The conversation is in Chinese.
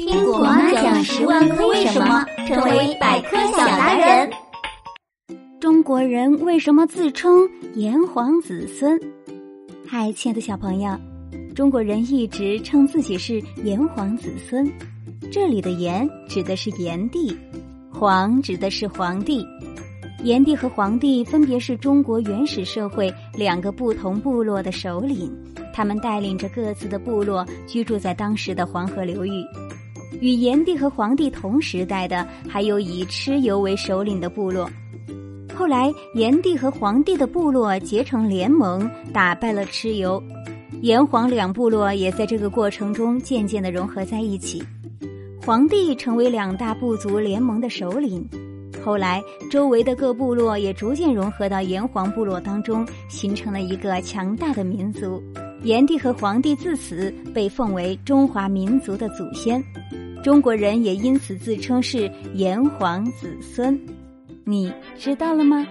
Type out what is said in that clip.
听果妈讲十万个为什么，成为百科小达人。中国人为什么自称炎黄子孙？嗨，亲爱的小朋友，中国人一直称自己是炎黄子孙。这里的“炎”指的是炎帝，“黄”指的是皇帝。炎帝和黄帝分别是中国原始社会两个不同部落的首领，他们带领着各自的部落居住在当时的黄河流域。与炎帝和黄帝同时代的，还有以蚩尤为首领的部落。后来，炎帝和黄帝的部落结成联盟，打败了蚩尤。炎黄两部落也在这个过程中渐渐的融合在一起。黄帝成为两大部族联盟的首领。后来，周围的各部落也逐渐融合到炎黄部落当中，形成了一个强大的民族。炎帝和黄帝自此被奉为中华民族的祖先。中国人也因此自称是炎黄子孙，你知道了吗？